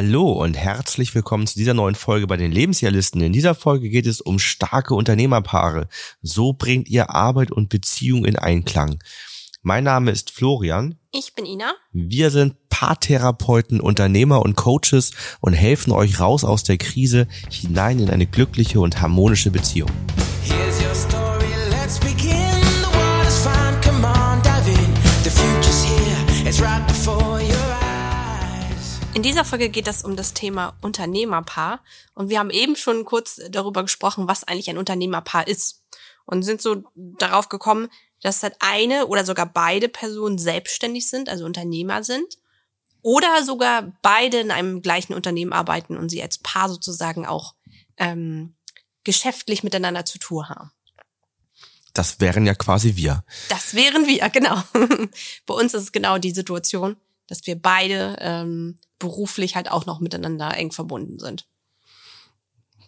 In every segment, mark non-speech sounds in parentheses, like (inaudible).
Hallo und herzlich willkommen zu dieser neuen Folge bei den Lebensjahrlisten. In dieser Folge geht es um starke Unternehmerpaare. So bringt ihr Arbeit und Beziehung in Einklang. Mein Name ist Florian. Ich bin Ina. Wir sind Paartherapeuten, Unternehmer und Coaches und helfen euch raus aus der Krise hinein in eine glückliche und harmonische Beziehung. In dieser Folge geht es um das Thema Unternehmerpaar und wir haben eben schon kurz darüber gesprochen, was eigentlich ein Unternehmerpaar ist und sind so darauf gekommen, dass halt eine oder sogar beide Personen selbstständig sind, also Unternehmer sind oder sogar beide in einem gleichen Unternehmen arbeiten und sie als Paar sozusagen auch ähm, geschäftlich miteinander zu tun haben. Das wären ja quasi wir. Das wären wir, (laughs) genau. Bei uns ist es genau die Situation, dass wir beide ähm, beruflich halt auch noch miteinander eng verbunden sind.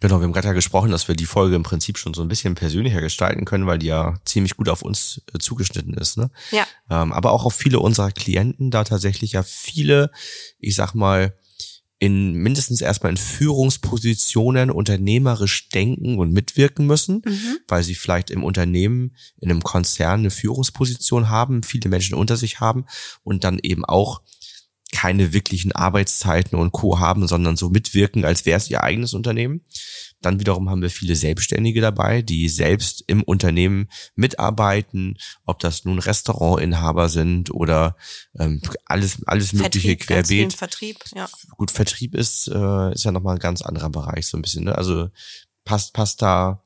Genau, wir haben gerade ja gesprochen, dass wir die Folge im Prinzip schon so ein bisschen persönlicher gestalten können, weil die ja ziemlich gut auf uns äh, zugeschnitten ist. Ne? Ja. Ähm, aber auch auf viele unserer Klienten, da tatsächlich ja viele, ich sag mal, in mindestens erstmal in Führungspositionen unternehmerisch denken und mitwirken müssen, weil sie vielleicht im Unternehmen, in einem Konzern eine Führungsposition haben, viele Menschen unter sich haben und dann eben auch keine wirklichen Arbeitszeiten und Co. haben, sondern so mitwirken, als wäre es ihr eigenes Unternehmen. Dann wiederum haben wir viele Selbstständige dabei, die selbst im Unternehmen mitarbeiten, ob das nun Restaurantinhaber sind oder ähm, alles, alles mögliche Vertrieb, querbeet. Vertrieb, ja. Gut, Vertrieb ist, äh, ist ja nochmal ein ganz anderer Bereich, so ein bisschen. Ne? Also passt, passt da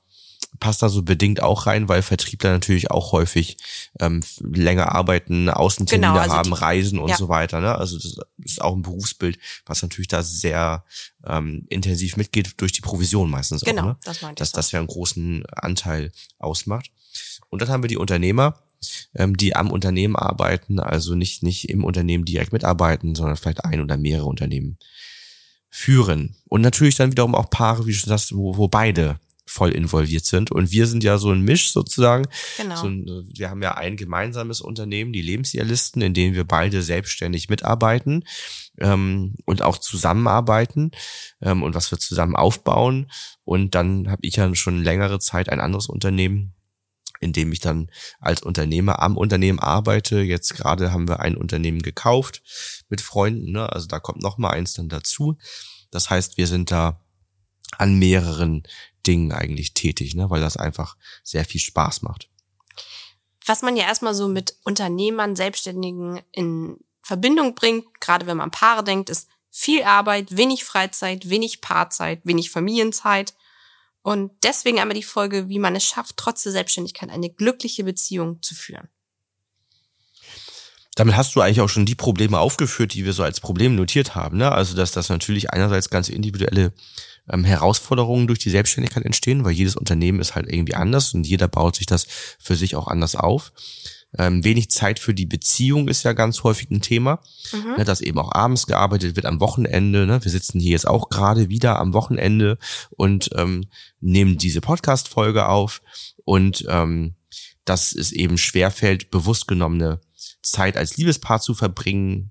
passt da so bedingt auch rein, weil Vertriebler natürlich auch häufig ähm, länger arbeiten, Außentermine Genau, also haben, die- reisen und ja. so weiter. Ne? Also das ist auch ein Berufsbild, was natürlich da sehr ähm, intensiv mitgeht durch die Provision meistens Genau, auch. Ne? das meinte Dass ich. das ja einen großen Anteil ausmacht. Und dann haben wir die Unternehmer, ähm, die am Unternehmen arbeiten, also nicht, nicht im Unternehmen direkt mitarbeiten, sondern vielleicht ein oder mehrere Unternehmen führen. Und natürlich dann wiederum auch Paare, wie du schon sagst, wo, wo beide voll involviert sind. Und wir sind ja so ein Misch sozusagen. Genau. So ein, wir haben ja ein gemeinsames Unternehmen, die Lebensjahrlisten, in denen wir beide selbstständig mitarbeiten ähm, und auch zusammenarbeiten ähm, und was wir zusammen aufbauen. Und dann habe ich ja schon längere Zeit ein anderes Unternehmen, in dem ich dann als Unternehmer am Unternehmen arbeite. Jetzt gerade haben wir ein Unternehmen gekauft mit Freunden, ne? also da kommt noch mal eins dann dazu. Das heißt, wir sind da an mehreren Dingen eigentlich tätig, ne? weil das einfach sehr viel Spaß macht. Was man ja erstmal so mit Unternehmern, Selbstständigen in Verbindung bringt, gerade wenn man Paare denkt, ist viel Arbeit, wenig Freizeit, wenig Paarzeit, wenig Familienzeit. Und deswegen einmal die Folge, wie man es schafft, trotz der Selbstständigkeit eine glückliche Beziehung zu führen. Damit hast du eigentlich auch schon die Probleme aufgeführt, die wir so als Problem notiert haben. Ne? Also, dass das natürlich einerseits ganz individuelle ähm, Herausforderungen durch die Selbstständigkeit entstehen, weil jedes Unternehmen ist halt irgendwie anders und jeder baut sich das für sich auch anders auf. Ähm, wenig Zeit für die Beziehung ist ja ganz häufig ein Thema, ne, dass eben auch abends gearbeitet wird am Wochenende. Ne? Wir sitzen hier jetzt auch gerade wieder am Wochenende und ähm, nehmen diese Podcast-Folge auf und ähm, dass es eben schwerfällt, bewusst genommene Zeit als Liebespaar zu verbringen.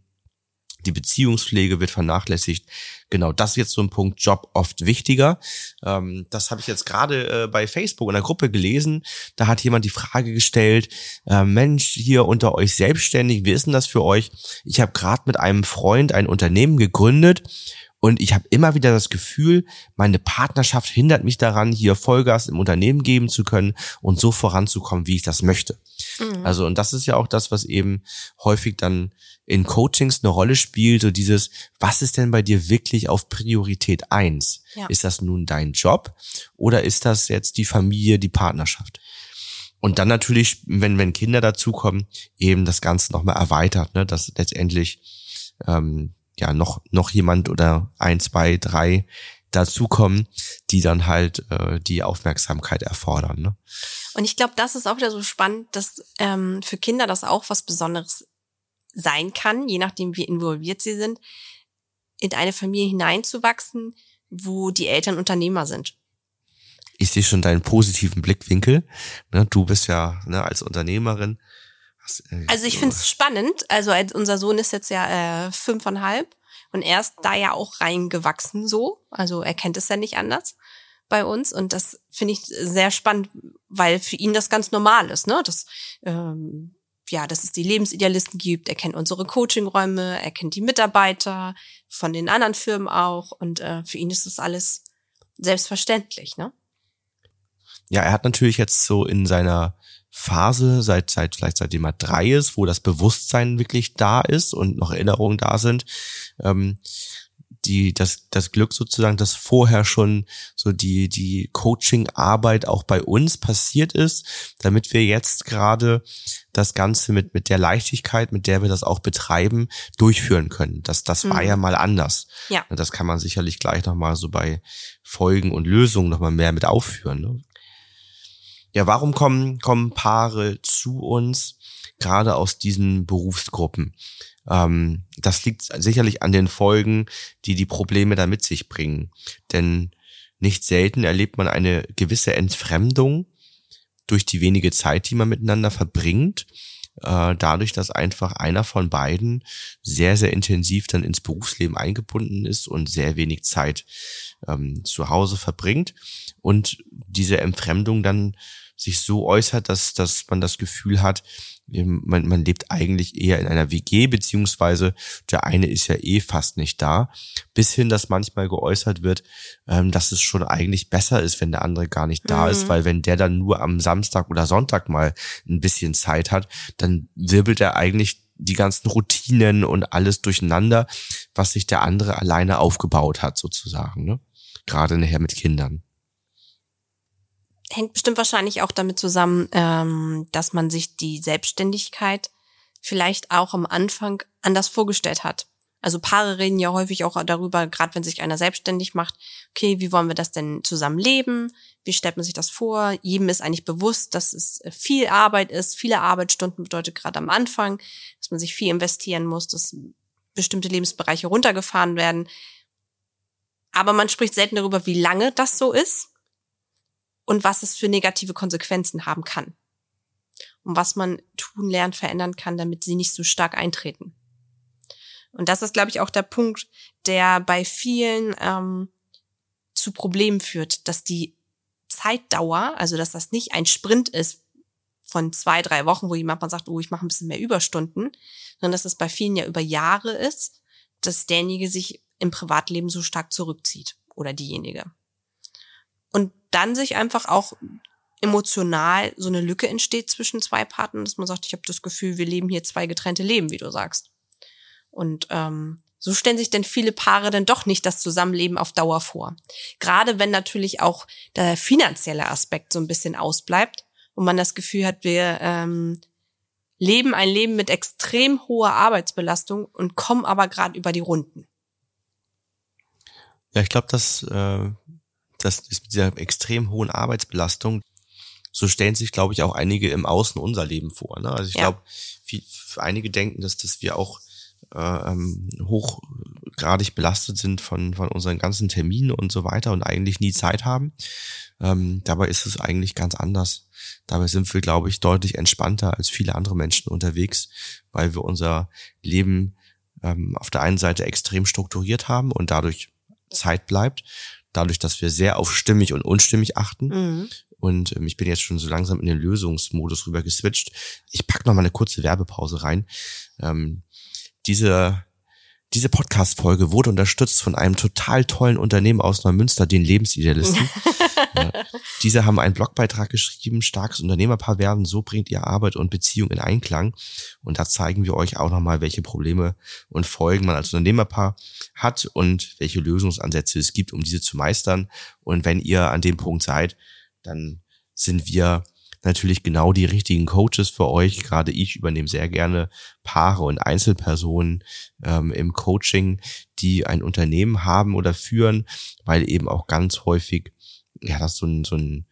Die Beziehungspflege wird vernachlässigt. Genau, das ist jetzt so ein Punkt, Job oft wichtiger. Ähm, das habe ich jetzt gerade äh, bei Facebook in der Gruppe gelesen. Da hat jemand die Frage gestellt, äh, Mensch, hier unter euch selbstständig, wie ist denn das für euch? Ich habe gerade mit einem Freund ein Unternehmen gegründet und ich habe immer wieder das Gefühl, meine Partnerschaft hindert mich daran, hier Vollgas im Unternehmen geben zu können und so voranzukommen, wie ich das möchte. Also, und das ist ja auch das, was eben häufig dann in Coachings eine Rolle spielt, so dieses, was ist denn bei dir wirklich auf Priorität eins? Ja. Ist das nun dein Job oder ist das jetzt die Familie, die Partnerschaft? Und dann natürlich, wenn, wenn Kinder dazukommen, eben das Ganze nochmal erweitert, ne, dass letztendlich ähm, ja noch, noch jemand oder ein, zwei, drei dazukommen, die dann halt äh, die Aufmerksamkeit erfordern. Ne? Und ich glaube, das ist auch wieder so spannend, dass ähm, für Kinder das auch was Besonderes sein kann, je nachdem, wie involviert sie sind, in eine Familie hineinzuwachsen, wo die Eltern Unternehmer sind. ich sehe schon deinen positiven Blickwinkel. Ne, du bist ja ne, als Unternehmerin. Äh, Also ich finde es spannend. Also als unser Sohn ist jetzt ja äh, fünfeinhalb Und er ist da ja auch reingewachsen so. Also er kennt es ja nicht anders bei uns. Und das finde ich sehr spannend, weil für ihn das ganz normal ist, ne? Das, ähm, ja, dass es die Lebensidealisten gibt. Er kennt unsere Coachingräume, er kennt die Mitarbeiter von den anderen Firmen auch. Und äh, für ihn ist das alles selbstverständlich, ne? Ja, er hat natürlich jetzt so in seiner Phase, seit, seit, vielleicht seitdem er drei ist, wo das Bewusstsein wirklich da ist und noch Erinnerungen da sind, ähm, die, das, das Glück sozusagen, dass vorher schon so die, die Coaching-Arbeit auch bei uns passiert ist, damit wir jetzt gerade das Ganze mit, mit der Leichtigkeit, mit der wir das auch betreiben, durchführen können. Das, das war Mhm. ja mal anders. Ja. Und Das kann man sicherlich gleich nochmal so bei Folgen und Lösungen nochmal mehr mit aufführen. Ne? Ja, warum kommen, kommen Paare zu uns, gerade aus diesen Berufsgruppen? Ähm, das liegt sicherlich an den Folgen, die die Probleme da mit sich bringen. Denn nicht selten erlebt man eine gewisse Entfremdung durch die wenige Zeit, die man miteinander verbringt. Äh, dadurch, dass einfach einer von beiden sehr, sehr intensiv dann ins Berufsleben eingebunden ist und sehr wenig Zeit ähm, zu Hause verbringt und diese Entfremdung dann sich so äußert, dass, dass man das Gefühl hat, man, man lebt eigentlich eher in einer WG, beziehungsweise der eine ist ja eh fast nicht da, bis hin, dass manchmal geäußert wird, ähm, dass es schon eigentlich besser ist, wenn der andere gar nicht da Mhm. ist, weil wenn der dann nur am Samstag oder Sonntag mal ein bisschen Zeit hat, dann wirbelt er eigentlich die ganzen Routinen und alles durcheinander, was sich der andere alleine aufgebaut hat, sozusagen, ne? Gerade nachher mit Kindern. Hängt bestimmt wahrscheinlich auch damit zusammen, ähm, dass man sich die Selbstständigkeit vielleicht auch am Anfang anders vorgestellt hat. Also Paare reden ja häufig auch darüber, gerade wenn sich einer selbstständig macht, okay, wie wollen wir das denn zusammen leben? Wie stellt man sich das vor? Jedem ist eigentlich bewusst, dass es viel Arbeit ist. Viele Arbeitsstunden bedeutet gerade am Anfang, dass man sich viel investieren muss, dass bestimmte Lebensbereiche runtergefahren werden. Aber man spricht selten darüber, wie lange das so ist und was es für negative Konsequenzen haben kann. Und was man tun, lernen, verändern kann, damit sie nicht so stark eintreten. Und das ist, glaube ich, auch der Punkt, der bei vielen ähm, zu Problemen führt, dass die Zeitdauer, also dass das nicht ein Sprint ist von zwei, drei Wochen, wo jemand mal sagt, oh, ich mache ein bisschen mehr Überstunden, sondern dass es bei vielen ja über Jahre ist, dass derjenige sich im Privatleben so stark zurückzieht oder diejenige. Und dann sich einfach auch emotional so eine Lücke entsteht zwischen zwei Partnern, dass man sagt, ich habe das Gefühl, wir leben hier zwei getrennte Leben, wie du sagst. Und ähm, so stellen sich denn viele Paare dann doch nicht das Zusammenleben auf Dauer vor. Gerade wenn natürlich auch der finanzielle Aspekt so ein bisschen ausbleibt und man das Gefühl hat, wir ähm, leben ein Leben mit extrem hoher Arbeitsbelastung und kommen aber gerade über die Runden. Ja, ich glaube, dass äh, das ist mit dieser extrem hohen Arbeitsbelastung, so stellen sich, glaube ich, auch einige im Außen unser Leben vor. Ne? Also ich Ja. glaube, viel- einige denken, dass, dass wir auch äh, ähm, hochgradig belastet sind von, von unseren ganzen Terminen und so weiter und eigentlich nie Zeit haben. Ähm, dabei ist es eigentlich ganz anders. Dabei sind wir, glaube ich, deutlich entspannter als viele andere Menschen unterwegs, weil wir unser Leben ähm, auf der einen Seite extrem strukturiert haben und dadurch Zeit bleibt, dadurch, dass wir sehr auf stimmig und unstimmig achten. Mhm. Und ähm, ich bin jetzt schon so langsam in den Lösungsmodus rüber geswitcht. Ich pack noch mal eine kurze Werbepause rein. Ähm, diese diese Podcast-Folge wurde unterstützt von einem total tollen Unternehmen aus Neumünster, den Lebensidealisten. (laughs) ja. Diese haben einen Blogbeitrag geschrieben, starkes Unternehmerpaar werden, so bringt ihr Arbeit und Beziehung in Einklang. Und da zeigen wir euch auch nochmal, welche Probleme und Folgen man als Unternehmerpaar hat und welche Lösungsansätze es gibt, um diese zu meistern. Und wenn ihr an dem Punkt seid, dann sind wir natürlich genau die richtigen Coaches für euch. Gerade ich übernehme sehr gerne Paare und Einzelpersonen ähm, im Coaching, die ein Unternehmen haben oder führen, weil eben auch ganz häufig ja das so ein, so ein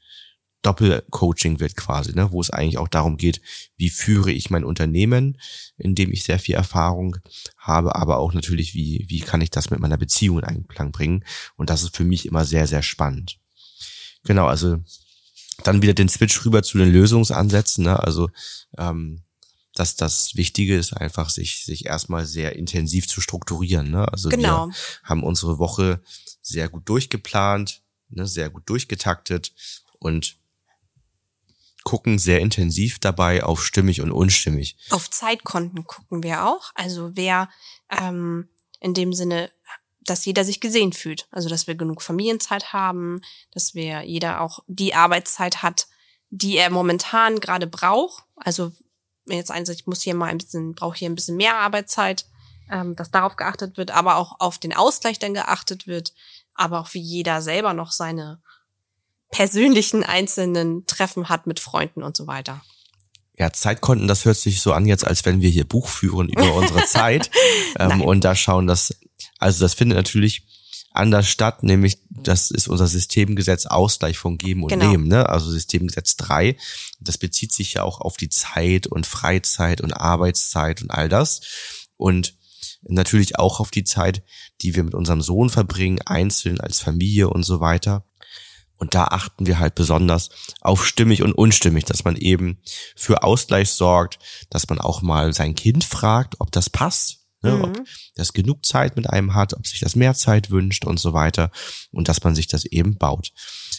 Doppelcoaching wird quasi, ne, wo es eigentlich auch darum geht, wie führe ich mein Unternehmen, in dem ich sehr viel Erfahrung habe, aber auch natürlich, wie, wie kann ich das mit meiner Beziehung in Einklang bringen. Und das ist für mich immer sehr, sehr spannend. Genau, also dann wieder den Switch rüber zu den Lösungsansätzen. Ne? Also ähm, dass das Wichtige ist einfach, sich, sich erstmal sehr intensiv zu strukturieren. Ne? Also Genau. wir haben unsere Woche sehr gut durchgeplant, ne, sehr gut durchgetaktet und gucken sehr intensiv dabei auf stimmig und unstimmig. Auf Zeitkonten gucken wir auch. Also wer ähm, in dem Sinne, dass jeder sich gesehen fühlt. Also dass wir genug Familienzeit haben, dass wir jeder auch die Arbeitszeit hat, die er momentan gerade braucht. Also wenn jetzt eins, ich muss hier mal ein bisschen, brauche hier ein bisschen mehr Arbeitszeit, ähm, dass darauf geachtet wird, aber auch auf den Ausgleich dann geachtet wird, aber auch wie jeder selber noch seine persönlichen einzelnen Treffen hat mit Freunden und so weiter. Ja, Zeitkonten, das hört sich so an jetzt, als wenn wir hier Buch führen über (laughs) unsere Zeit ähm, und da schauen, dass, also das findet natürlich anders statt, nämlich das ist unser Systemgesetz Ausgleich von Geben und Genau. Nehmen, ne? also Systemgesetz 3. Das bezieht sich ja auch auf die Zeit und Freizeit und Arbeitszeit und all das und natürlich auch auf die Zeit, die wir mit unserem Sohn verbringen, einzeln als Familie und so weiter. Und da achten wir halt besonders auf stimmig und unstimmig, dass man eben für Ausgleich sorgt, dass man auch mal sein Kind fragt, ob das passt, ne, Mhm. ob das genug Zeit mit einem hat, ob sich das mehr Zeit wünscht und so weiter und dass man sich das eben baut.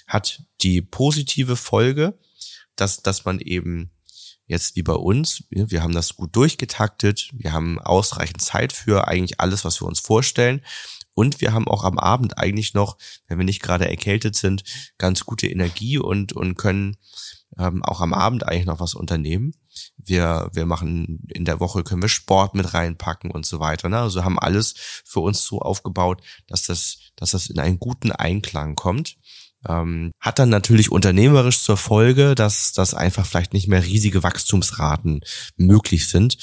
Hat die positive Folge, dass, dass man eben jetzt wie bei uns, wir haben das gut durchgetaktet, wir haben ausreichend Zeit für eigentlich alles, was wir uns vorstellen. Und wir haben auch am Abend eigentlich noch, wenn wir nicht gerade erkältet sind, ganz gute Energie und, und können ähm, auch am Abend eigentlich noch was unternehmen. Wir, wir machen in der Woche können wir Sport mit reinpacken und so weiter. Ne? Also haben alles für uns so aufgebaut, dass das, dass das in einen guten Einklang kommt. Ähm, hat dann natürlich unternehmerisch zur Folge, dass, dass einfach vielleicht nicht mehr riesige Wachstumsraten möglich sind,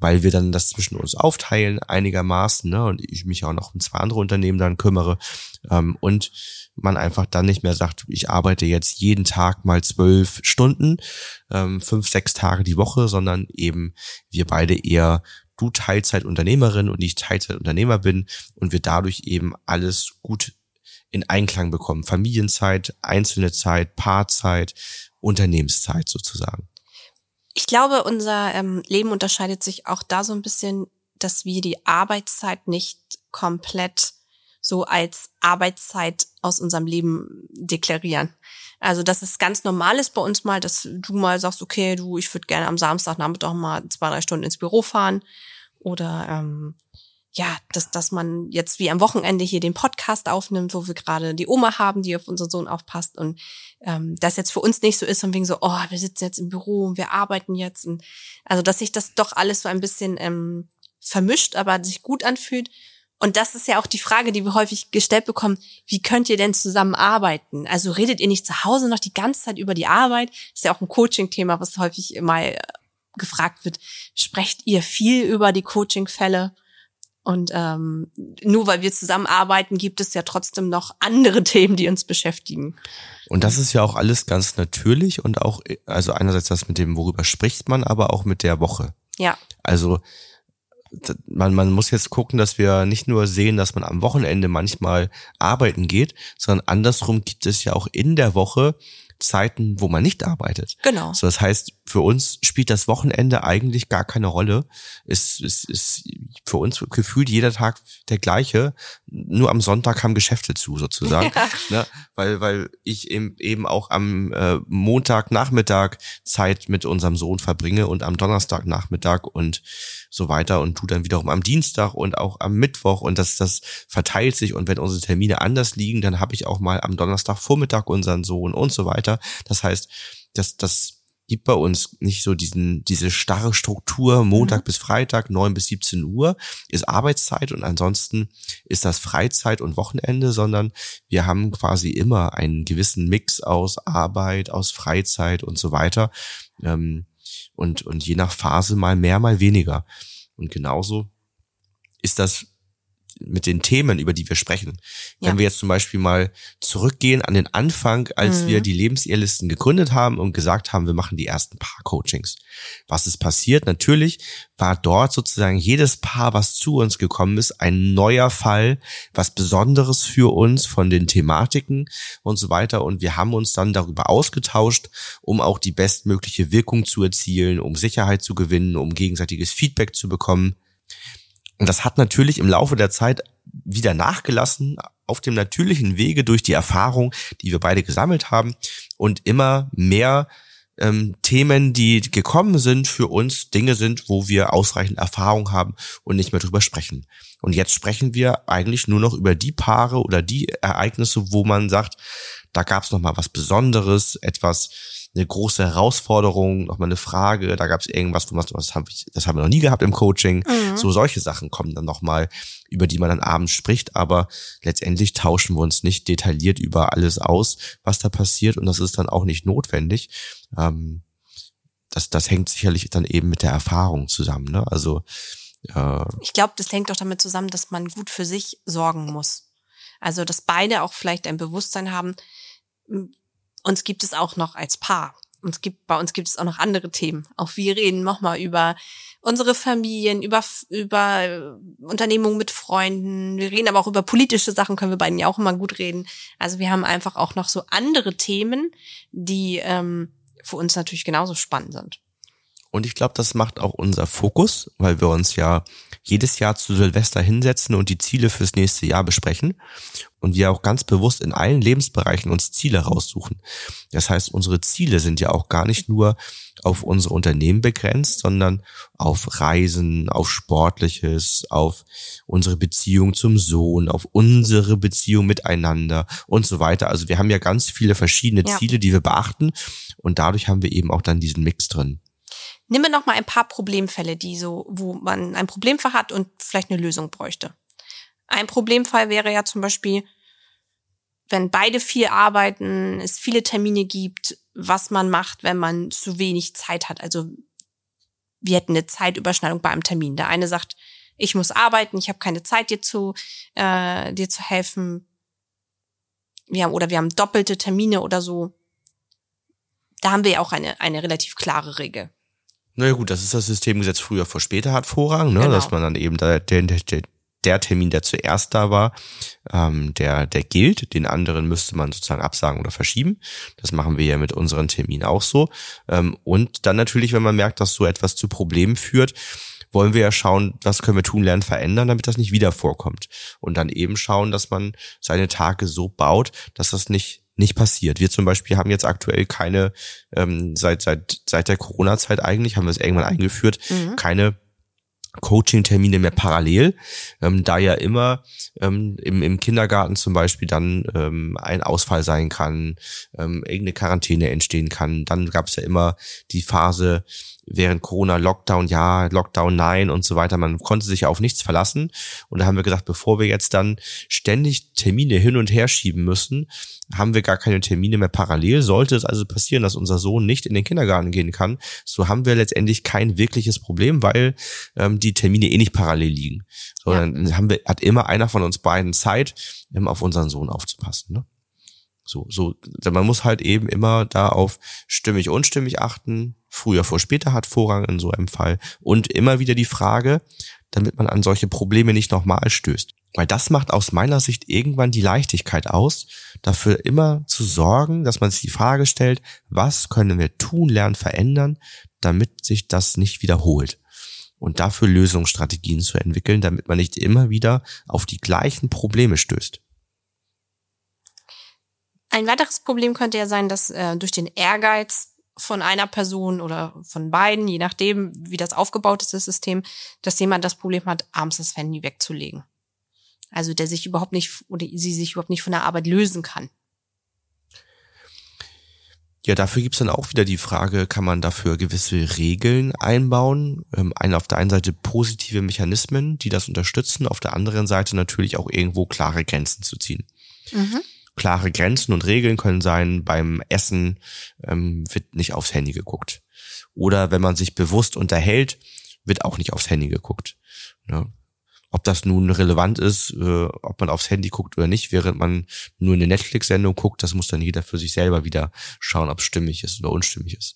weil wir dann das zwischen uns aufteilen einigermaßen ne, und ich mich auch noch um zwei andere Unternehmen dann kümmere ähm, und man einfach dann nicht mehr sagt, ich arbeite jetzt jeden Tag mal zwölf Stunden, ähm, fünf, sechs Tage die Woche, sondern eben wir beide eher du Teilzeitunternehmerin und ich Teilzeitunternehmer bin und wir dadurch eben alles gut in Einklang bekommen. Familienzeit, einzelne Zeit, Paarzeit, Unternehmenszeit sozusagen. Ich glaube, unser ähm, Leben unterscheidet sich auch da so ein bisschen, dass wir die Arbeitszeit nicht komplett so als Arbeitszeit aus unserem Leben deklarieren. Also, dass es ganz normal ist bei uns mal, dass du mal sagst, okay, du, ich würde gerne am Samstagnachmittag mal zwei, drei Stunden ins Büro fahren. Oder ähm, ja, dass, dass man jetzt wie am Wochenende hier den Podcast aufnimmt, wo wir gerade die Oma haben, die auf unseren Sohn aufpasst und ähm, das jetzt für uns nicht so ist und wegen so, oh, wir sitzen jetzt im Büro und wir arbeiten jetzt und also dass sich das doch alles so ein bisschen ähm, vermischt, aber sich gut anfühlt. Und das ist ja auch die Frage, die wir häufig gestellt bekommen, wie könnt ihr denn zusammen arbeiten? Also redet ihr nicht zu Hause noch die ganze Zeit über die Arbeit? ist ja auch ein Coaching-Thema, was häufig mal äh, gefragt wird. Sprecht ihr viel über die Coaching-Fälle? Und ähm, nur weil wir zusammenarbeiten, gibt es ja trotzdem noch andere (laughs) Themen, die uns beschäftigen. Und das ist ja auch alles ganz natürlich und auch, also einerseits das mit dem, worüber spricht man, aber auch mit der Woche. Ja, Also man, man muss jetzt gucken, dass wir nicht nur sehen, dass man am Wochenende manchmal arbeiten geht, sondern andersrum gibt es ja auch in der Woche Zeiten, wo man nicht arbeitet. genau. So, das heißt, für uns spielt das Wochenende eigentlich gar keine Rolle. Es ist, ist für uns gefühlt jeder Tag der gleiche. Nur am Sonntag haben Geschäfte zu, sozusagen. (laughs) Ja. Ne? Weil, weil ich eben, eben auch am äh, Montagnachmittag Zeit mit unserem Sohn verbringe und am Donnerstagnachmittag und so weiter und du dann wiederum am Dienstag und auch am Mittwoch und das, das verteilt sich und wenn unsere Termine anders liegen, dann habe ich auch mal am Donnerstagvormittag unseren Sohn und so weiter. Das heißt, das, das gibt bei uns nicht so diesen, diese starre Struktur, Montag bis Freitag, 9 bis 17 Uhr ist Arbeitszeit und ansonsten ist das Freizeit und Wochenende, sondern wir haben quasi immer einen gewissen Mix aus Arbeit, aus Freizeit und so weiter. Ähm, und, und je nach Phase mal mehr, mal weniger. Und genauso ist das mit den Themen, über die wir sprechen. Ja. Wenn wir jetzt zum Beispiel mal zurückgehen an den Anfang, als Mhm. wir die Lebensehrlisten gegründet haben und gesagt haben, wir machen die ersten Paar-Coachings. Was ist passiert? Natürlich war dort sozusagen jedes Paar, was zu uns gekommen ist, ein neuer Fall, was Besonderes für uns von den Thematiken und so weiter. Und wir haben uns dann darüber ausgetauscht, um auch die bestmögliche Wirkung zu erzielen, um Sicherheit zu gewinnen, um gegenseitiges Feedback zu bekommen. Und das hat natürlich im Laufe der Zeit wieder nachgelassen auf dem natürlichen Wege durch die Erfahrung, die wir beide gesammelt haben und immer mehr ähm, Themen, die gekommen sind für uns, Dinge sind, wo wir ausreichend Erfahrung haben und nicht mehr drüber sprechen. Und jetzt sprechen wir eigentlich nur noch über die Paare oder die Ereignisse, wo man sagt, da gab es noch mal was Besonderes, etwas, eine große Herausforderung, noch mal eine Frage, da gab es irgendwas, wo man sagt, das haben, wir- das haben wir noch nie gehabt im Coaching. Mhm. So solche Sachen kommen dann noch mal, über die man dann abends spricht, aber letztendlich tauschen wir uns nicht detailliert über alles aus, was da passiert und das ist dann auch nicht notwendig. Ähm, das, das hängt sicherlich dann eben mit der Erfahrung zusammen. Ne? Also äh, Ich glaube, das hängt doch damit zusammen, dass man gut für sich sorgen muss. Also, dass beide auch vielleicht ein Bewusstsein haben, uns gibt es auch noch als Paar. Uns gibt, bei uns gibt es auch noch andere Themen. Auch wir reden nochmal über unsere Familien, über, über äh, Unternehmungen mit Freunden. Wir reden aber auch über politische Sachen, können wir beiden ja auch immer gut reden. Also wir haben einfach auch noch so andere Themen, die ähm, für uns natürlich genauso spannend sind. Und ich glaube, das macht auch unser Fokus, weil wir uns ja jedes Jahr zu Silvester hinsetzen und die Ziele fürs nächste Jahr besprechen. Und wir auch ganz bewusst in allen Lebensbereichen uns Ziele raussuchen. Das heißt, unsere Ziele sind ja auch gar nicht nur auf unsere Unternehmen begrenzt, sondern auf Reisen, auf Sportliches, auf unsere Beziehung zum Sohn, auf unsere Beziehung miteinander und so weiter. Also wir haben ja ganz viele verschiedene Ja. Ziele, die wir beachten. Und dadurch haben wir eben auch dann diesen Mix drin. Nimm mir noch mal ein paar Problemfälle, die so, wo man ein Problemfall hat und vielleicht eine Lösung bräuchte. Ein Problemfall wäre ja zum Beispiel, wenn beide viel arbeiten, es viele Termine gibt, was man macht, wenn man zu wenig Zeit hat. Also wir hätten eine Zeitüberschneidung bei einem Termin. Der eine sagt, ich muss arbeiten, ich habe keine Zeit, dir zu, äh, dir zu helfen. Wir haben, oder wir haben doppelte Termine oder so. Da haben wir ja auch eine, eine relativ klare Regel. Na ja, gut, das ist das Systemgesetz früher vor später hat Vorrang, ne? Genau. dass man dann eben da, der, der, der Termin, der zuerst da war, ähm, der, der gilt. Den anderen müsste man sozusagen absagen oder verschieben. Das machen wir ja mit unseren Terminen auch so. Ähm, und dann natürlich, wenn man merkt, dass so etwas zu Problemen führt, wollen wir ja schauen, was können wir tun, lernen, verändern, damit das nicht wieder vorkommt. Und dann eben schauen, dass man seine Tage so baut, dass das nicht nicht passiert. Wir zum Beispiel haben jetzt aktuell keine, ähm, seit, seit, seit der Corona-Zeit eigentlich, haben wir es irgendwann eingeführt, Mhm. keine Coaching-Termine mehr parallel, ähm, da ja immer ähm, im, im Kindergarten zum Beispiel dann ähm, ein Ausfall sein kann, ähm, irgendeine Quarantäne entstehen kann. Dann gab es ja immer die Phase während Corona Lockdown ja, Lockdown nein und so weiter. Man konnte sich auf nichts verlassen. Und da haben wir gesagt, bevor wir jetzt dann ständig Termine hin und her schieben müssen, haben wir gar keine Termine mehr parallel. Sollte es also passieren, dass unser Sohn nicht in den Kindergarten gehen kann, so haben wir letztendlich kein wirkliches Problem, weil ähm, die Termine eh nicht parallel liegen. Sondern haben wir, hat immer einer von uns beiden Zeit, auf unseren Sohn aufzupassen. Ne? So, so, man muss halt eben immer da auf stimmig, unstimmig achten. Früher vor später hat Vorrang in so einem Fall. Und immer wieder die Frage, damit man an solche Probleme nicht nochmal stößt. Weil das macht aus meiner Sicht irgendwann die Leichtigkeit aus, dafür immer zu sorgen, dass man sich die Frage stellt, was können wir tun, lernen, verändern, damit sich das nicht wiederholt. Und dafür Lösungsstrategien zu entwickeln, damit man nicht immer wieder auf die gleichen Probleme stößt. Ein weiteres Problem könnte ja sein, dass äh, durch den Ehrgeiz von einer Person oder von beiden, je nachdem, wie das aufgebaut ist, das System, dass jemand das Problem hat, abends das Handy wegzulegen. Also der sich überhaupt nicht oder sie sich überhaupt nicht von der Arbeit lösen kann. Ja, dafür gibt's dann auch wieder die Frage, kann man dafür gewisse Regeln einbauen? Ähm, eine auf der einen Seite positive Mechanismen, die das unterstützen, auf der anderen Seite natürlich auch irgendwo klare Grenzen zu ziehen. Mhm. Klare Grenzen und Regeln können sein, beim Essen ähm, wird nicht aufs Handy geguckt. Oder wenn man sich bewusst unterhält, wird auch nicht aufs Handy geguckt. Ne? Ob das nun relevant ist, äh, ob man aufs Handy guckt oder nicht, während man nur eine Netflix-Sendung guckt, das muss dann jeder für sich selber wieder schauen, ob es stimmig ist oder unstimmig ist.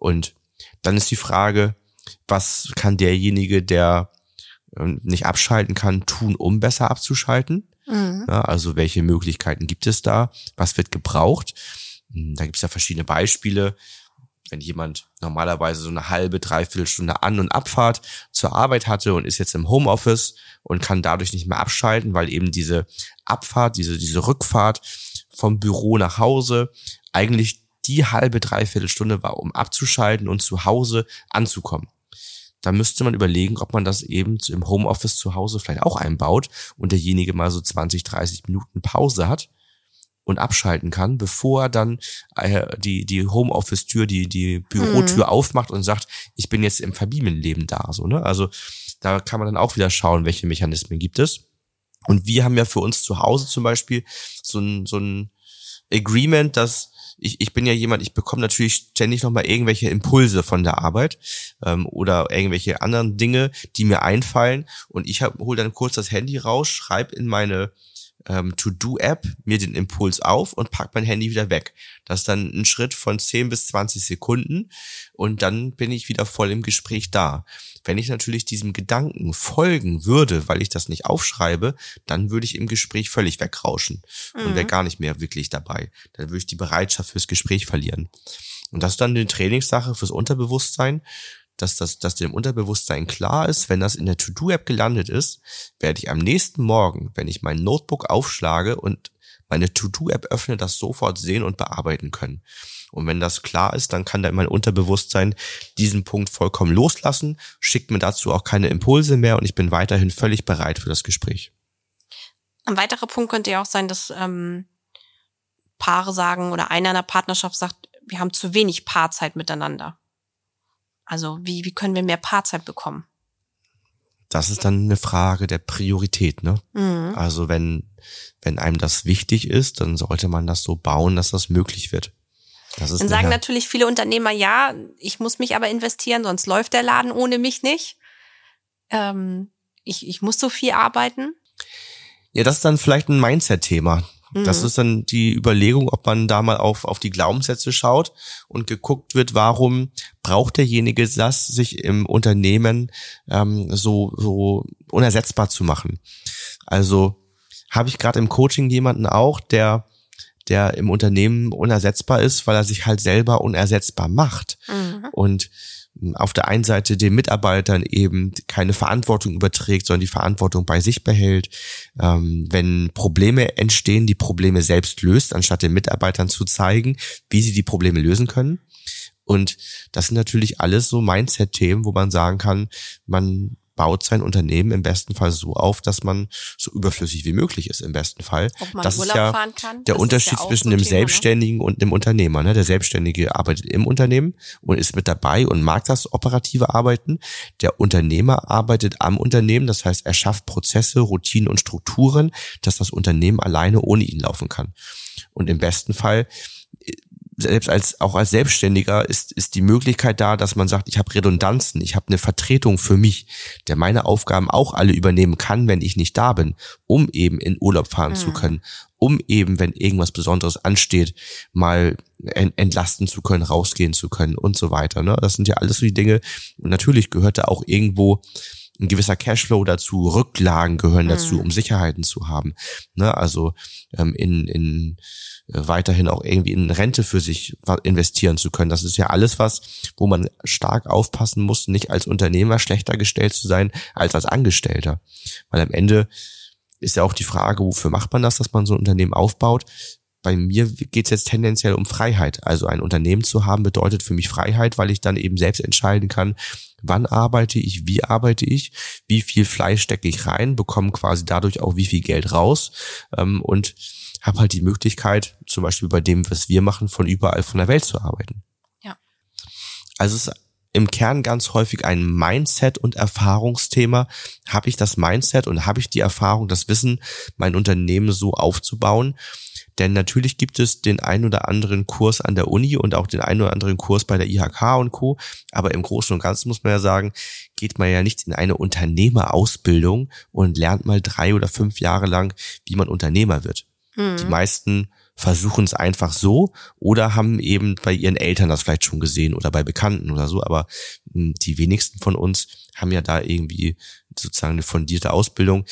Und dann ist die Frage, was kann derjenige, der ähm, nicht abschalten kann, tun, um besser abzuschalten? Mhm. Ja, also welche Möglichkeiten gibt es da? Was wird gebraucht? Hm, Da gibt es ja verschiedene Beispiele. Wenn jemand normalerweise so eine halbe, dreiviertel Stunde An- und Abfahrt zur Arbeit hatte und ist jetzt im Homeoffice und kann dadurch nicht mehr abschalten, weil eben diese Abfahrt, diese, diese Rückfahrt vom Büro nach Hause eigentlich die halbe, dreiviertel Stunde war, um abzuschalten und zu Hause anzukommen. Da müsste man überlegen, ob man das eben im Homeoffice zu Hause vielleicht auch einbaut und derjenige mal so 20, 30 Minuten Pause hat und abschalten kann, bevor er dann äh, die, die Homeoffice-Tür, die, die Bürotür aufmacht und sagt, ich bin jetzt im Familienleben da. So, ne? Also da kann man dann auch wieder schauen, welche Mechanismen gibt es. Und wir haben ja für uns zu Hause zum Beispiel so ein, so ein Agreement, dass ich, ich bin ja jemand, ich bekomme natürlich ständig nochmal irgendwelche Impulse von der Arbeit ähm, oder irgendwelche anderen Dinge, die mir einfallen. Und ich hol dann kurz das Handy raus, schreibe in meine ähm, To-Do-App mir den Impuls auf und pack mein Handy wieder weg. Das ist dann ein Schritt von 10 bis 20 Sekunden und dann bin ich wieder voll im Gespräch da. Wenn ich natürlich diesem Gedanken folgen würde, weil ich das nicht aufschreibe, dann würde ich im Gespräch völlig wegrauschen und wäre gar nicht mehr wirklich dabei. Dann würde ich die Bereitschaft fürs Gespräch verlieren. Und das ist dann eine Trainingssache fürs Unterbewusstsein, dass das, dass dem Unterbewusstsein klar ist, wenn das in der To-Do-App gelandet ist, werde ich am nächsten Morgen, wenn ich mein Notebook aufschlage und meine To-Do-App öffne, das sofort sehen und bearbeiten können. Und wenn das klar ist, dann kann dann mein Unterbewusstsein diesen Punkt vollkommen loslassen, schickt mir dazu auch keine Impulse mehr und ich bin weiterhin völlig bereit für das Gespräch. Ein weiterer Punkt könnte ja auch sein, dass ähm, Paare sagen oder einer in der Partnerschaft sagt, wir haben zu wenig Paarzeit miteinander. Also wie, wie können wir mehr Paarzeit bekommen? Das ist dann eine Frage der Priorität, ne? Mhm. Also wenn, wenn einem das wichtig ist, dann sollte man das so bauen, dass das möglich wird. Das ist Dann sagen natürlich viele Unternehmer, ja, ich muss mich aber investieren, sonst läuft der Laden ohne mich nicht. Ähm, ich, ich muss so viel arbeiten. Ja, das ist dann vielleicht ein Mindset-Thema. Das Mhm. ist dann die Überlegung, ob man da mal auf, auf die Glaubenssätze schaut und geguckt wird, warum braucht derjenige das, sich im Unternehmen ähm, so, so unersetzbar zu machen. Also habe ich gerade im Coaching jemanden auch, der der im Unternehmen unersetzbar ist, weil er sich halt selber unersetzbar macht Mhm. und auf der einen Seite den Mitarbeitern eben keine Verantwortung überträgt, sondern die Verantwortung bei sich behält. Ähm, wenn Probleme entstehen, die Probleme selbst löst, anstatt den Mitarbeitern zu zeigen, wie sie die Probleme lösen können. Und das sind natürlich alles so Mindset-Themen, wo man sagen kann, man baut sein Unternehmen im besten Fall so auf, dass man so überflüssig wie möglich ist im besten Fall. Ob man das Urlaub ist ja fahren kann, der Unterschied ja zwischen so dem Thema, ne? Selbstständigen und dem Unternehmer. Ne? Der Selbstständige arbeitet im Unternehmen und ist mit dabei und mag das operative Arbeiten. Der Unternehmer arbeitet am Unternehmen, das heißt, er schafft Prozesse, Routinen und Strukturen, dass das Unternehmen alleine ohne ihn laufen kann. Und im besten Fall selbst als auch als Selbstständiger ist ist die Möglichkeit da, dass man sagt, ich habe Redundanzen, ich habe eine Vertretung für mich, der meine Aufgaben auch alle übernehmen kann, wenn ich nicht da bin, um eben in Urlaub fahren zu können, um eben, wenn irgendwas Besonderes ansteht, mal en- entlasten zu können, rausgehen zu können und so weiter. Ne? Das sind ja alles so die Dinge. Und natürlich gehört da auch irgendwo ein gewisser Cashflow dazu, Rücklagen gehören dazu, um Sicherheiten zu haben. Ne? Also ähm, in, in äh, weiterhin auch irgendwie in Rente für sich investieren zu können. Das ist ja alles was, wo man stark aufpassen muss, nicht als Unternehmer schlechter gestellt zu sein als als Angestellter. Weil am Ende ist ja auch die Frage, wofür macht man das, dass man so ein Unternehmen aufbaut? Bei mir geht es jetzt tendenziell um Freiheit. Also ein Unternehmen zu haben bedeutet für mich Freiheit, weil ich dann eben selbst entscheiden kann, wann arbeite ich, wie arbeite ich, wie viel Fleisch stecke ich rein, bekomme quasi dadurch auch wie viel Geld raus ähm, und habe halt die Möglichkeit, zum Beispiel bei dem, was wir machen, von überall von der Welt zu arbeiten. Ja. Also es ist im Kern ganz häufig ein Mindset- und Erfahrungsthema. Habe ich das Mindset und habe ich die Erfahrung, das Wissen, mein Unternehmen so aufzubauen? Denn natürlich gibt es den ein oder anderen Kurs an der Uni und auch den ein oder anderen Kurs bei der IHK und Co. Aber im Großen und Ganzen muss man ja sagen, geht man ja nicht in eine Unternehmerausbildung und lernt mal drei oder fünf Jahre lang, wie man Unternehmer wird. Mhm. Die meisten versuchen es einfach so oder haben eben bei ihren Eltern das vielleicht schon gesehen oder bei Bekannten oder so, aber mh, die wenigsten von uns haben ja da irgendwie sozusagen eine fundierte Ausbildung.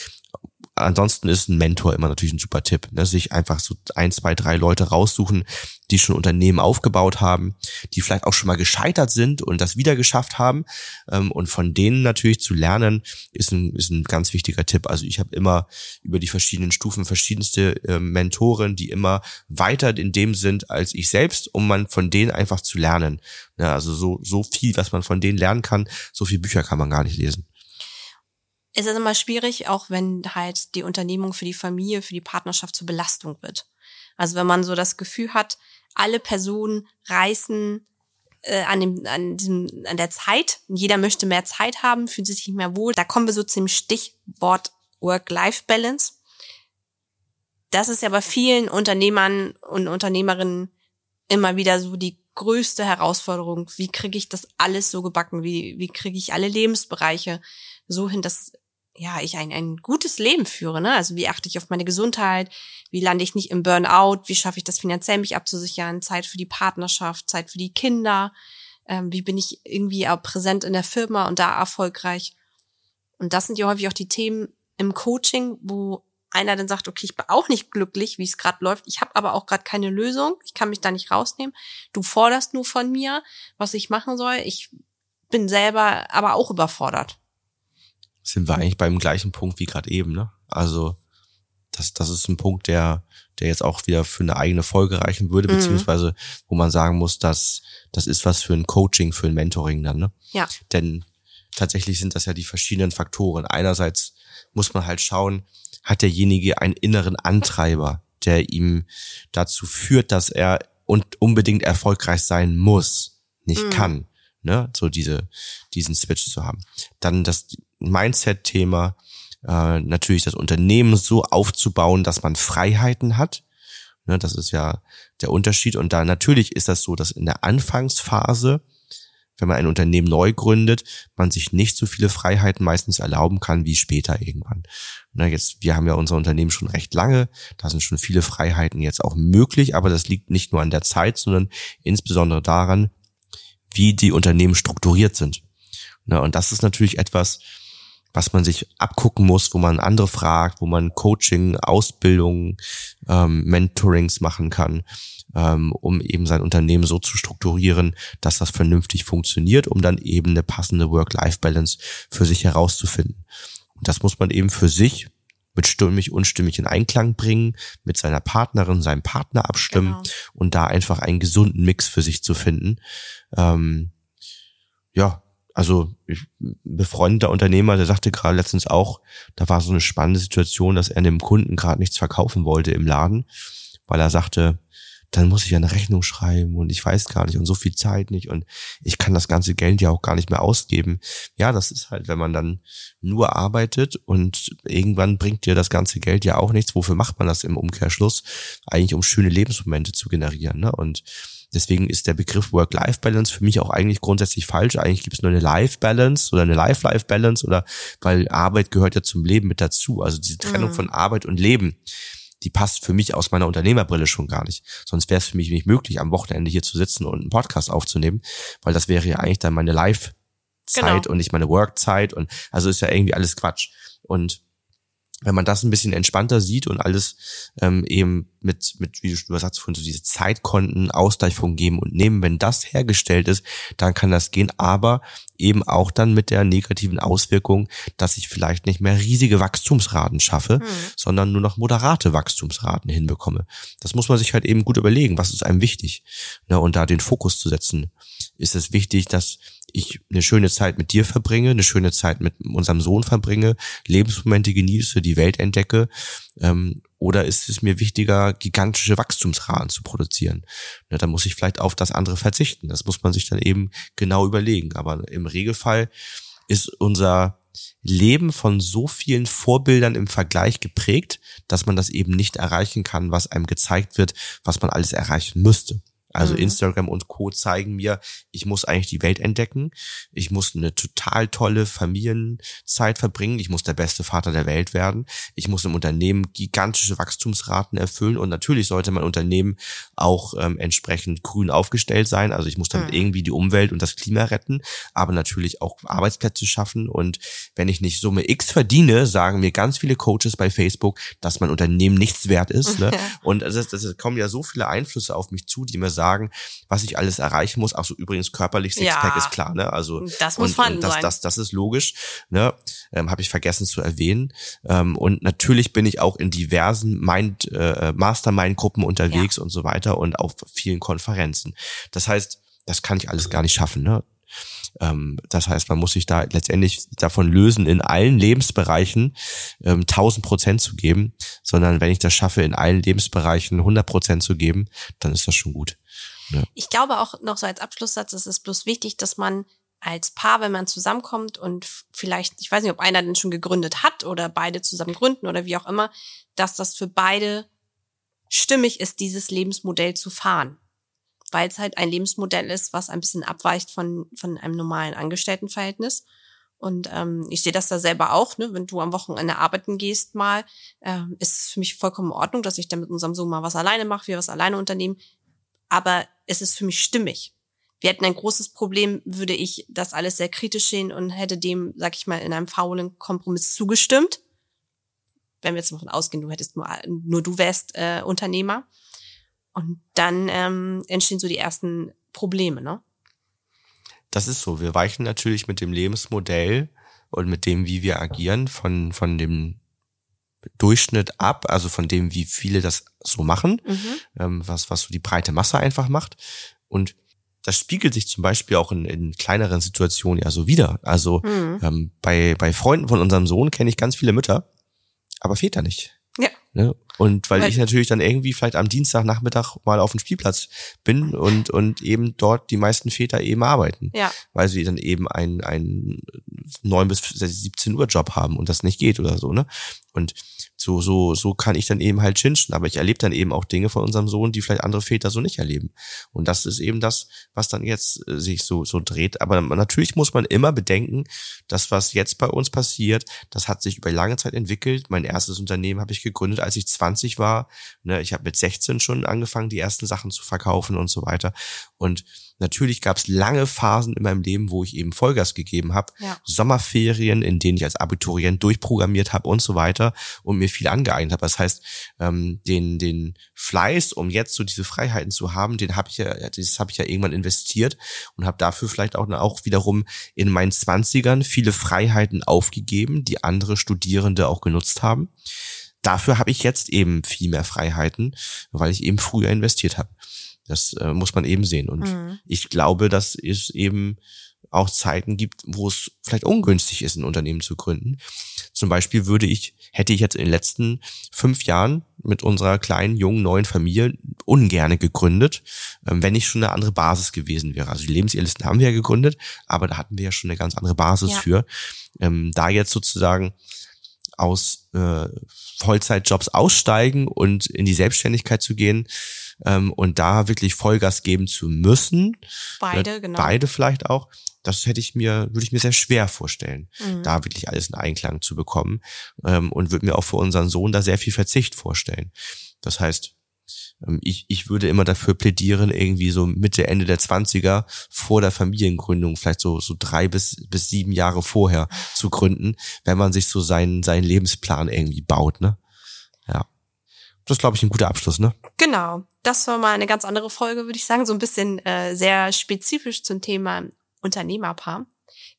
Ansonsten ist ein Mentor immer natürlich ein super Tipp. Ne? Sich einfach so ein, zwei, drei Leute raussuchen, die schon Unternehmen aufgebaut haben, die vielleicht auch schon mal gescheitert sind und das wieder geschafft haben. Ähm, und von denen natürlich zu lernen, ist ein, ist ein ganz wichtiger Tipp. Also ich habe immer über die verschiedenen Stufen verschiedenste äh, Mentoren, die immer weiter in dem sind als ich selbst, um man von denen einfach zu lernen. Ja, also so, so viel, was man von denen lernen kann, so viele Bücher kann man gar nicht lesen. Es ist immer schwierig, auch wenn halt die Unternehmung für die Familie, für die Partnerschaft zur Belastung wird. Also wenn man so das Gefühl hat, alle Personen reißen äh, an, dem, an, diesem, an der Zeit, jeder möchte mehr Zeit haben, fühlt sich nicht mehr wohl. Da kommen wir so zum Stichwort Work-Life-Balance. Das ist ja bei vielen Unternehmern und Unternehmerinnen immer wieder so die größte Herausforderung. Wie kriege ich das alles so gebacken? Wie, wie kriege ich alle Lebensbereiche so hin, dass ja, ich ein, ein gutes Leben führe, ne? Also wie achte ich auf meine Gesundheit? Wie lande ich nicht im Burnout? Wie schaffe ich das finanziell, mich abzusichern? Zeit für die Partnerschaft, Zeit für die Kinder? Ähm, wie bin ich irgendwie auch präsent in der Firma und da erfolgreich? Und das sind ja häufig auch die Themen im Coaching, wo einer dann sagt, okay, ich bin auch nicht glücklich, wie es gerade läuft. Ich habe aber auch gerade keine Lösung. Ich kann mich da nicht rausnehmen. Du forderst nur von mir, was ich machen soll. Ich bin selber aber auch überfordert sind wir eigentlich beim gleichen Punkt wie gerade eben, ne? Also das, das ist ein Punkt, der, der jetzt auch wieder für eine eigene Folge reichen würde, Mhm. beziehungsweise wo man sagen muss, dass das ist was für ein Coaching, für ein Mentoring dann, ne? Ja. Denn tatsächlich sind das ja die verschiedenen Faktoren. Einerseits muss man halt schauen, hat derjenige einen inneren Antreiber, der ihm dazu führt, dass er und unbedingt erfolgreich sein muss, nicht Mhm. kann, ne? So diese, diesen Switch zu haben. Dann das Mindset-Thema, äh, natürlich das Unternehmen so aufzubauen, dass man Freiheiten hat. Ne, das ist ja der Unterschied. Und da natürlich ist das so, dass in der Anfangsphase, wenn man ein Unternehmen neu gründet, man sich nicht so viele Freiheiten meistens erlauben kann wie später irgendwann. Na, jetzt, wir haben ja unser Unternehmen schon recht lange, da sind schon viele Freiheiten jetzt auch möglich, aber das liegt nicht nur an der Zeit, sondern insbesondere daran, wie die Unternehmen strukturiert sind. Na, und das ist natürlich etwas, was man sich abgucken muss, wo man andere fragt, wo man Coaching, Ausbildung, ähm, Mentorings machen kann, ähm, um eben sein Unternehmen so zu strukturieren, dass das vernünftig funktioniert, um dann eben eine passende Work-Life-Balance für sich herauszufinden. Und das muss man eben für sich mit stimmig, unstimmig in Einklang bringen, mit seiner Partnerin, seinem Partner abstimmen Genau. und da einfach einen gesunden Mix für sich zu finden. Ähm, ja, also ich, ein befreundeter Unternehmer, der sagte gerade letztens auch, da war so eine spannende Situation, dass er einem Kunden gerade nichts verkaufen wollte im Laden, weil er sagte, dann muss ich ja eine Rechnung schreiben und ich weiß gar nicht und so viel Zeit nicht und ich kann das ganze Geld ja auch gar nicht mehr ausgeben. Ja, das ist halt, wenn man dann nur arbeitet und irgendwann bringt dir das ganze Geld ja auch nichts. Wofür macht man das im Umkehrschluss? Eigentlich um schöne Lebensmomente zu generieren. Ne? Und Deswegen ist der Begriff Work-Life-Balance für mich auch eigentlich grundsätzlich falsch. Eigentlich gibt es nur eine Life-Balance oder eine Life-Life-Balance oder weil Arbeit gehört ja zum Leben mit dazu. Also diese Trennung Mhm. von Arbeit und Leben, die passt für mich aus meiner Unternehmerbrille schon gar nicht. Sonst wäre es für mich nicht möglich, am Wochenende hier zu sitzen und einen Podcast aufzunehmen, weil das wäre ja eigentlich dann meine Life-Zeit Genau. und nicht meine Work-Zeit und also ist ja irgendwie alles Quatsch. Und wenn man das ein bisschen entspannter sieht und alles ähm, eben mit, mit, wie du sagst, von so diese Zeitkonten, Ausgleich von Geben und Nehmen, wenn das hergestellt ist, dann kann das gehen, aber eben auch dann mit der negativen Auswirkung, dass ich vielleicht nicht mehr riesige Wachstumsraten schaffe, sondern nur noch moderate Wachstumsraten hinbekomme. Das muss man sich halt eben gut überlegen, was ist einem wichtig. Ne, und da den Fokus zu setzen. Ist es wichtig, dass ich eine schöne Zeit mit dir verbringe, eine schöne Zeit mit unserem Sohn verbringe, Lebensmomente genieße, die Welt entdecke? Ähm, oder ist es mir wichtiger, gigantische Wachstumsraten zu produzieren? Ne, dann muss ich vielleicht auf das andere verzichten. Das muss man sich dann eben genau überlegen. Aber im Regelfall ist unser Leben von so vielen Vorbildern im Vergleich geprägt, dass man das eben nicht erreichen kann, was einem gezeigt wird, was man alles erreichen müsste. Also mhm. Instagram und Co. zeigen mir, ich muss eigentlich die Welt entdecken. Ich muss eine total tolle Familienzeit verbringen. Ich muss der beste Vater der Welt werden. Ich muss im Unternehmen gigantische Wachstumsraten erfüllen. Und natürlich sollte mein Unternehmen auch ähm, entsprechend grün aufgestellt sein. Also ich muss damit mhm. irgendwie die Umwelt und das Klima retten, aber natürlich auch Arbeitsplätze schaffen. Und wenn ich nicht Summe X verdiene, sagen mir ganz viele Coaches bei Facebook, dass mein Unternehmen nichts wert ist. Ne? (laughs) Und es, es kommen ja so viele Einflüsse auf mich zu, die mir sagen, sagen, was ich alles erreichen muss. Ach so, übrigens körperlich Sixpack ja, ist klar, ne? Also das muss und, und das, sein. Das, das ist logisch, ne? Ähm, Habe ich vergessen zu erwähnen. Ähm, und natürlich bin ich auch in diversen Mind, äh, Mastermind-Gruppen unterwegs ja. und so weiter und auf vielen Konferenzen. Das heißt, das kann ich alles gar nicht schaffen, ne? Ähm, das heißt, man muss sich da letztendlich davon lösen, in allen Lebensbereichen ähm, 1000 Prozent zu geben, sondern wenn ich das schaffe, in allen Lebensbereichen 100 Prozent zu geben, dann ist das schon gut. Ja. Ich glaube auch noch so als Abschlusssatz, es ist bloß wichtig, dass man als Paar, wenn man zusammenkommt und vielleicht, ich weiß nicht, ob einer denn schon gegründet hat oder beide zusammen gründen oder wie auch immer, dass das für beide stimmig ist, dieses Lebensmodell zu fahren. Weil es halt ein Lebensmodell ist, was ein bisschen abweicht von, von einem normalen Angestelltenverhältnis. Und ähm, ich sehe das da selber auch, ne? wenn du am Wochenende arbeiten gehst mal, ähm, ist für mich vollkommen in Ordnung, dass ich dann mit unserem Sohn mal was alleine mache, wir was alleine unternehmen. Aber es ist für mich stimmig. Wir hätten ein großes Problem, würde ich das alles sehr kritisch sehen und hätte dem, sag ich mal, in einem faulen Kompromiss zugestimmt. Wenn wir jetzt davon ausgehen, du hättest nur, nur du wärst äh, Unternehmer. Und dann ähm, entstehen so die ersten Probleme, ne? Das ist so. Wir weichen natürlich mit dem Lebensmodell und mit dem, wie wir agieren, von, von dem Durchschnitt ab, also von dem, wie viele das so machen, mhm. ähm, was, was so die breite Masse einfach macht. Und das spiegelt sich zum Beispiel auch in, in kleineren Situationen ja so wieder. Also mhm. ähm, bei, bei Freunden von unserem Sohn kenne ich ganz viele Mütter, aber Väter nicht. Ja. Ne? Und weil, weil ich natürlich dann irgendwie vielleicht am Dienstagnachmittag mal auf dem Spielplatz bin und, und eben dort die meisten Väter eben arbeiten. Ja. Weil sie dann eben einen, einen 9 bis 17 Uhr Job haben und das nicht geht oder so, ne? Und so, so, so kann ich dann eben halt chinschen. Aber ich erlebe dann eben auch Dinge von unserem Sohn, die vielleicht andere Väter so nicht erleben. Und das ist eben das, was dann jetzt äh, sich so, so dreht. Aber natürlich muss man immer bedenken, dass was jetzt bei uns passiert, das hat sich über lange Zeit entwickelt. Mein erstes Unternehmen habe ich gegründet, als ich 20 war. Ne, ich habe mit 16 schon angefangen, die ersten Sachen zu verkaufen und so weiter. Und Natürlich gab es lange Phasen in meinem Leben, wo ich eben Vollgas gegeben habe. Ja. Sommerferien, in denen ich als Abiturient durchprogrammiert habe und so weiter und mir viel angeeignet habe. Das heißt, ähm, den, den Fleiß, um jetzt so diese Freiheiten zu haben, den habe ich ja, das habe ich ja irgendwann investiert und habe dafür vielleicht auch, auch wiederum in meinen Zwanzigern viele Freiheiten aufgegeben, die andere Studierende auch genutzt haben. Dafür habe ich jetzt eben viel mehr Freiheiten, weil ich eben früher investiert habe. Das äh, muss man eben sehen. Und mhm. ich glaube, dass es eben auch Zeiten gibt, wo es vielleicht ungünstig ist, ein Unternehmen zu gründen. Zum Beispiel würde ich, hätte ich jetzt in den letzten fünf Jahren mit unserer kleinen, jungen, neuen Familie ungerne gegründet, ähm, wenn nicht schon eine andere Basis gewesen wäre. Also die Lebensehrlisten haben wir ja gegründet, aber da hatten wir ja schon eine ganz andere Basis ja. für. Ähm, da jetzt sozusagen aus äh, Vollzeitjobs aussteigen und in die Selbstständigkeit zu gehen, ähm, und da wirklich Vollgas geben zu müssen. Beide, genau. Beide vielleicht auch. Das hätte ich mir, würde ich mir sehr schwer vorstellen, mhm. da wirklich alles in Einklang zu bekommen. Ähm, und würde mir auch für unseren Sohn da sehr viel Verzicht vorstellen. Das heißt, ich, ich würde immer dafür plädieren, irgendwie so Mitte, Ende der Zwanziger vor der Familiengründung, vielleicht so, so drei bis, bis sieben Jahre vorher zu gründen, wenn man sich so seinen, seinen Lebensplan irgendwie baut, ne? Ja. Das ist, glaube ich, ein guter Abschluss, ne? Genau. Das war mal eine ganz andere Folge, würde ich sagen. So ein bisschen äh, sehr spezifisch zum Thema Unternehmerpaar.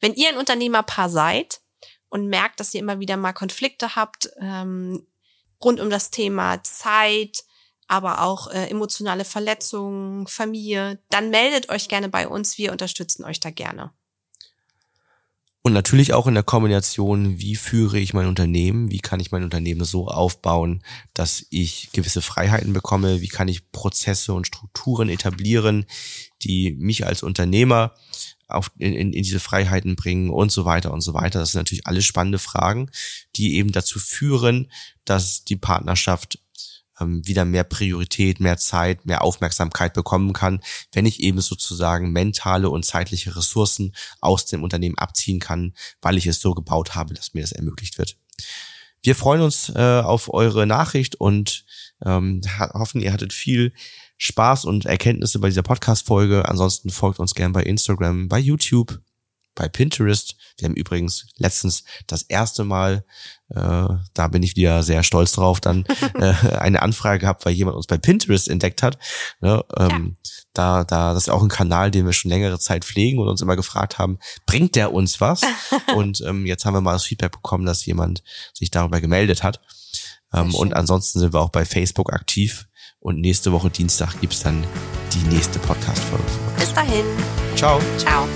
Wenn ihr ein Unternehmerpaar seid und merkt, dass ihr immer wieder mal Konflikte habt ähm, rund um das Thema Zeit, aber auch äh, emotionale Verletzungen, Familie, dann meldet euch gerne bei uns. Wir unterstützen euch da gerne. Und natürlich auch in der Kombination, wie führe ich mein Unternehmen, wie kann ich mein Unternehmen so aufbauen, dass ich gewisse Freiheiten bekomme, wie kann ich Prozesse und Strukturen etablieren, die mich als Unternehmer auf, in, in, in diese Freiheiten bringen und so weiter und so weiter. Das sind natürlich alles spannende Fragen, die eben dazu führen, dass die Partnerschaft wieder mehr Priorität, mehr Zeit, mehr Aufmerksamkeit bekommen kann, wenn ich eben sozusagen mentale und zeitliche Ressourcen aus dem Unternehmen abziehen kann, weil ich es so gebaut habe, dass mir das ermöglicht wird. Wir freuen uns äh, auf eure Nachricht und ähm, hoffen, ihr hattet viel Spaß und Erkenntnisse bei dieser Podcast-Folge. Ansonsten folgt uns gern bei Instagram, bei YouTube, bei Pinterest. Wir haben übrigens letztens das erste Mal, äh, da bin ich wieder sehr stolz drauf, dann (laughs) äh, eine Anfrage gehabt, weil jemand uns bei Pinterest entdeckt hat. Ne, ähm, ja. Da, da, das ist auch ein Kanal, den wir schon längere Zeit pflegen und uns immer gefragt haben, bringt der uns was? (laughs) und ähm, jetzt haben wir mal das Feedback bekommen, dass jemand sich darüber gemeldet hat. Ähm, und ansonsten sind wir auch bei Facebook aktiv. Und nächste Woche Dienstag gibt's dann die nächste Podcast-Folge. Bis dahin. Ciao. Ciao.